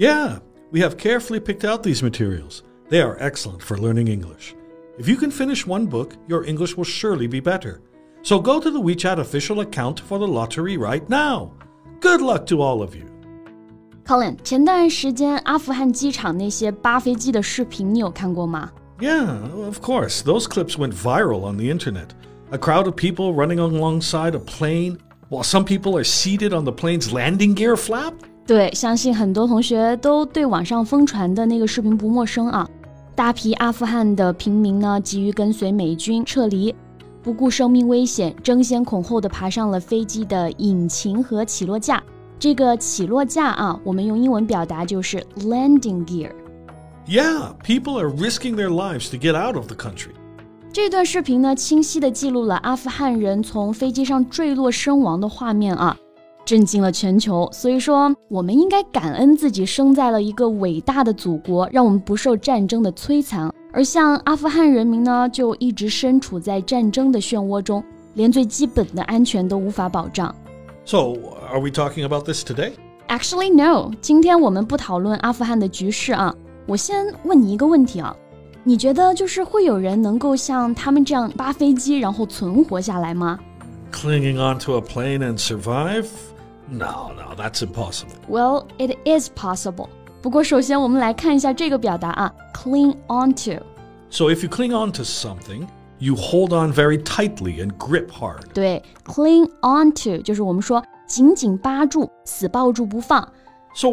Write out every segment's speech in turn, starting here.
Yeah, we have carefully picked out these materials. They are excellent for learning English. If you can finish one book, your English will surely be better. So go to the WeChat official account for the lottery right now. Good luck to all of you. Colin，前段时间阿富汗机场那些扒飞机的视频，你有看过吗？Yeah, of course. Those clips went viral on the internet. A crowd of people running alongside a plane, while some people are seated on the plane's landing gear flap. 对，相信很多同学都对网上疯传的那个视频不陌生啊。大批阿富汗的平民呢，急于跟随美军撤离，不顾生命危险，争先恐后的爬上了飞机的引擎和起落架。这个起落架啊，我们用英文表达就是 landing gear。Yeah, people are risking their lives to get out of the country. 这段视频呢，清晰地记录了阿富汗人从飞机上坠落身亡的画面啊，震惊了全球。所以说，我们应该感恩自己生在了一个伟大的祖国，让我们不受战争的摧残。而像阿富汗人民呢，就一直身处在战争的漩涡中，连最基本的安全都无法保障。So, are we talking about this today? Actually, no. 今天我们不讨论阿富汗的局势啊。我先问你一个问题啊，你觉得就是会有人能够像他们这样扒飞机然后存活下来吗 Clinging onto a plane and survive? No, no, that's impossible. ？Well, it is possible. 不过首先我们来看一下这个表达啊，cling onto。 So, if you cling onto something, you hold on very tightly and grip hard. 对，cling onto 就是我们说紧紧扒住、死抱住不放。 So,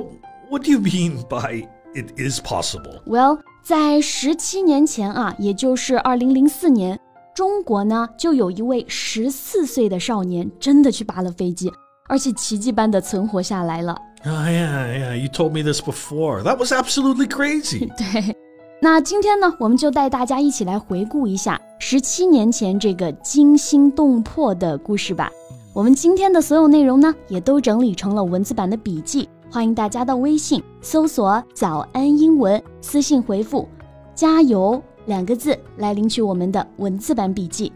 what do you mean by it is possible? Well，在十七年前啊，也就是二零零四年，中国呢就有一位十四岁的少年真的去扒了飞机， 而且奇迹般的存活下来了。Oh, yeah, yeah, you told me this before. That was absolutely crazy. 对，那今天呢，我们就带大家一起来回顾一下十七年前这个惊心动魄的故事吧。我们今天的所有内容呢，也都整理成了文字版的笔记，欢迎大家到微信搜索“早安英文”，私信回复“加油”两个字来领取我们的文字版笔记。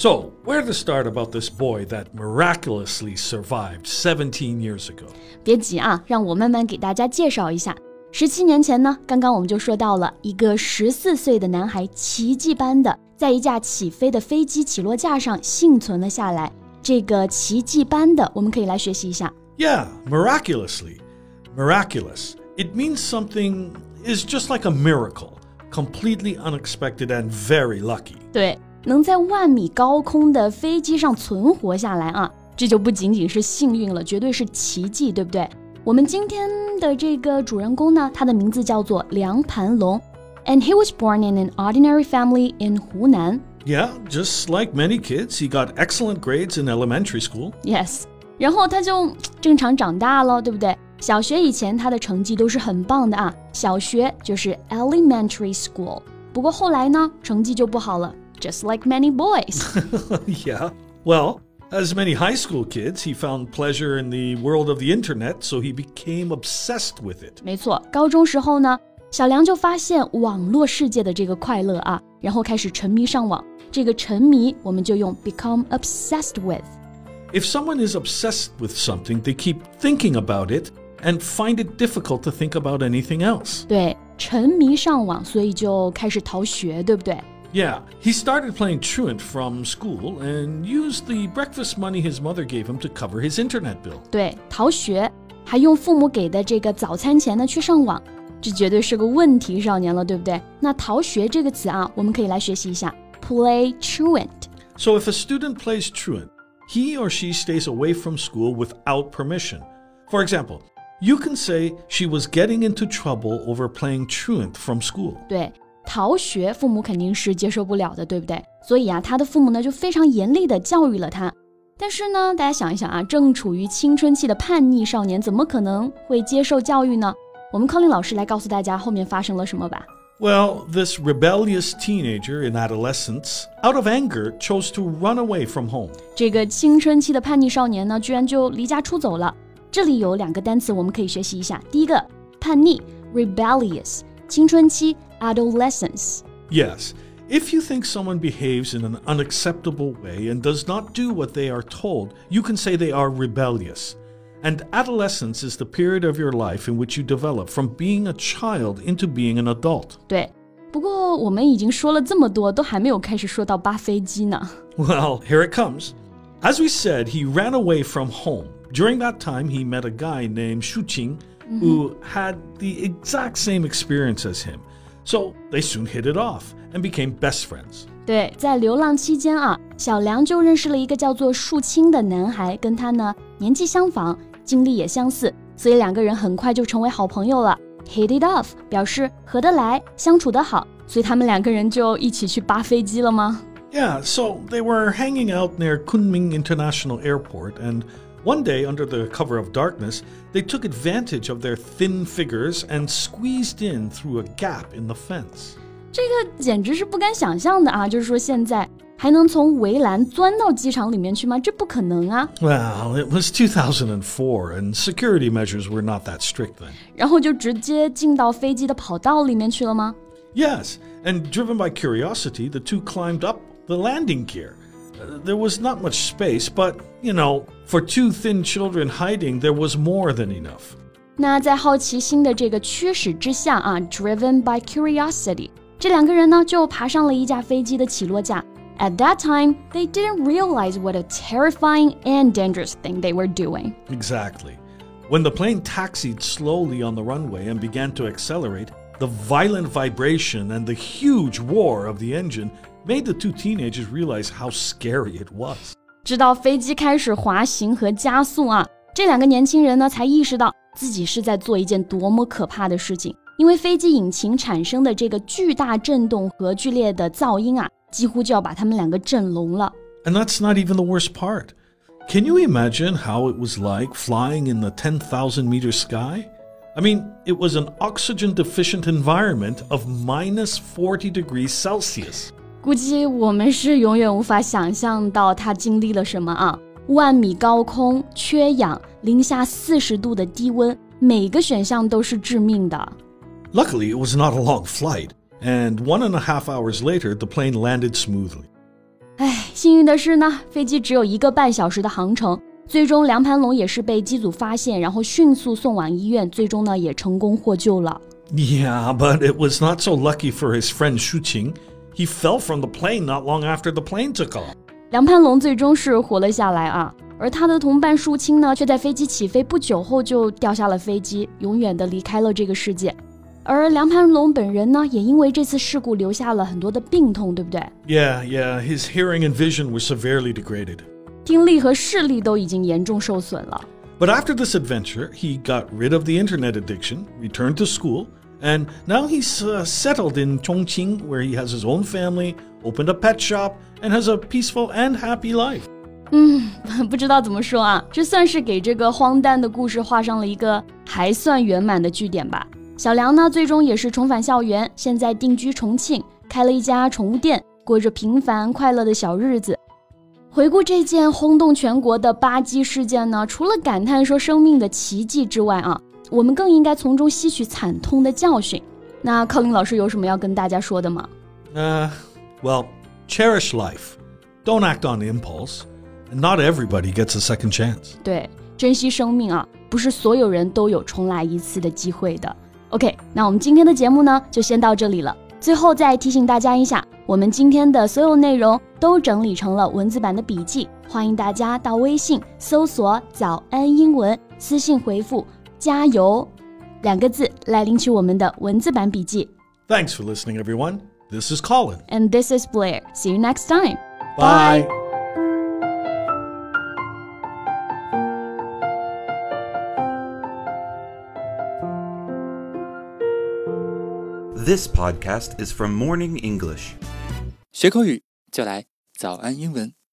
So, where to start about this boy that miraculously survived 17 years ago? 别急啊，让我慢慢给大家介绍一下。十七年前呢，刚刚我们就说到了一个十四岁的男孩奇迹般的在一架起飞的飞机起落架上幸存了下来。这个奇迹般的，我们可以来学习一下。 Yeah, miraculously. Miraculous. It means something is just like a miracle, completely unexpected and very lucky. 对， 能在万米高空的飞机上存活下来啊，这就不仅仅是幸运了，绝对是奇迹，对不对？我们今天的这个主人公呢，他的名字叫做梁盘龙，and he was born in an ordinary family in 湖南。Yeah, just like many kids, he got excellent grades in elementary school. Yes，然后他就正常长大了，对不对？小学以前他的成绩都是很棒的啊，小学就是 elementary school。不过后来呢，成绩就不好了 ，just like many boys。 yeah. Well, as many high school kids, he found pleasure in the world of the internet, so he became obsessed with it. 没错，高中时候呢，小梁就发现网络世界的这个快乐啊，然后开始沉迷上网。这个沉迷我们就用 become obsessed with。 If someone is obsessed with something, they keep thinking about it and find it difficult to think about anything else. 对，沉迷上网，所以就开始逃学，对不对？ Yeah, he started playing truant from school and used the breakfast money his mother gave him to cover his internet bill. 对，逃学，还用父母给的这个早餐钱呢去上网，这绝对是个问题少年了，对不对？那逃学这个词啊，我们可以来学习一下，play truant。 So if a student plays truant, he or she stays away from school without permission. For example, you can say she was getting into trouble over playing truant from school. 对， 逃学，父母肯定是接受不了的，对不对？所以啊，他的父母呢就非常严厉的教育了他。但是呢，大家想一想啊，正处于青春期的叛逆少年，怎么可能会接受教育呢？我们 Colin 老师来告诉大家后面发生了什么吧。Well, this rebellious teenager in adolescence, out of anger, chose to run away from home. 这个青春期的叛逆少年呢，居然就离家出走了。这里有两个单词我们可以学习一下。第一个，叛逆 （rebellious），青春期 adolescence. Yes. If you think someone behaves in an unacceptable way and does not do what they are told, you can say they are rebellious. And adolescence is the period of your life in which you develop from being a child into being an adult. 对，不过我们已经说了这么多，都还没有开始说到扒飞机呢。Well, here it comes. As we said, he ran away from home. During that time, he met a guy named Shu Qing who had the exact same experience as him. So they soon hit it off and became best friends. 对，在流浪期间啊，小梁就认识了一个叫做树青的男孩，跟他呢年纪相仿，经历也相似，所以两个人很快就成为好朋友了。Hit it off 表示合得来，相处得好，所以他们两个人就一起去扒飞机了吗 ？Yeah, so they were hanging out near Kunming International Airport, and one day, under the cover of darkness, they took advantage of their thin figures and squeezed in through a gap in the fence. 这个简直是不敢想象的啊！就是说现在还能从围栏钻到机场里面去吗？这不可能啊！Well, it was 2004, and security measures were not that strict then. 然后就直接进到飞机的跑道里面去了吗？Yes, and driven by curiosity, the two climbed up the landing gear. Uh, there was not much space, but, you know, for two thin children hiding, there was more than enough. 那在好奇心的这个驱使之下啊，driven by curiosity，这两个人呢就爬上了一架飞机的起落架。at that time, they didn't realize what a terrifying and dangerous thing they were doing. Exactly. When the plane taxied slowly on the runway and began to accelerate, the violent vibration and the huge roar of the engine made the two teenagers realize how scary it was. 直到飞机开始滑行和加速啊，这两个年轻人呢才意识到自己是在做一件多么可怕的事情。因为飞机引擎产生的这个巨大震动和剧烈的噪音啊，几乎就要把他们两个震聋了。And that's not even the worst part. Can you imagine how it was like flying in the 10,000 meter sky? I mean, it was an oxygen deficient environment of minus 40 degrees Celsius. 估计我们是永远无法想象到他经历了什么啊！万米高空，缺氧，零下四十度的低温，每个选项都是致命的。Luckily, it was not a long flight and one and a half hours later, the plane landed smoothly. 唉，幸运的是呢，飞机只有一个半小时的航程。最终，梁盘龙也是被机组发现，然后迅速送往医院，最终呢也成功获救了。Yeah, but it was not so lucky for his friend Shu Qing. He fell from the plane not long after the plane took off. 梁攀龙最终是活了下来啊，而他的同伴树青呢，却在飞机起飞不久后就掉下了飞机，永远的离开了这个世界。而梁攀龙本人呢，也因为这次事故留下了很多的病痛，对不对？Yeah, yeah, his hearing and vision were severely degraded. 听力和视力都已经严重受损了。But after this adventure, he got rid of the internet addiction, returned to school, and now he's settled in Chongqing, where he has his own family, opened a pet shop, and has a peaceful and happy life. 嗯，不知道怎么说啊，这算是给这个荒诞的故事画上了一个还算圆满的句点吧。小梁呢，最终也是重返校园，现在定居重庆，开了一家宠物店，过着平凡快乐的小日子。回顾这件轰动全国的巴基事件呢，除了感叹说生命的奇迹之外啊，我们更应该从中吸取惨痛的教训。那康林老师有什么要跟大家说的吗？呃，Well, cherish life, don't act on impulse, and not everybody gets a second chance. 对，珍惜生命啊，不是所有人都有重来一次的机会的。OK，那我们今天的节目呢，就先到这里了。最后再提醒大家一下，我们今天的所有内容都整理成了文字版的笔记，欢迎大家到微信搜索“早安英文”，私信回复“加油”两个字来领取我们的文字版笔记。Thanks for listening, everyone. This is Colin. And this is Blair. See you next time. Bye. Bye. This podcast is from Morning English. 学口语就来早安英文。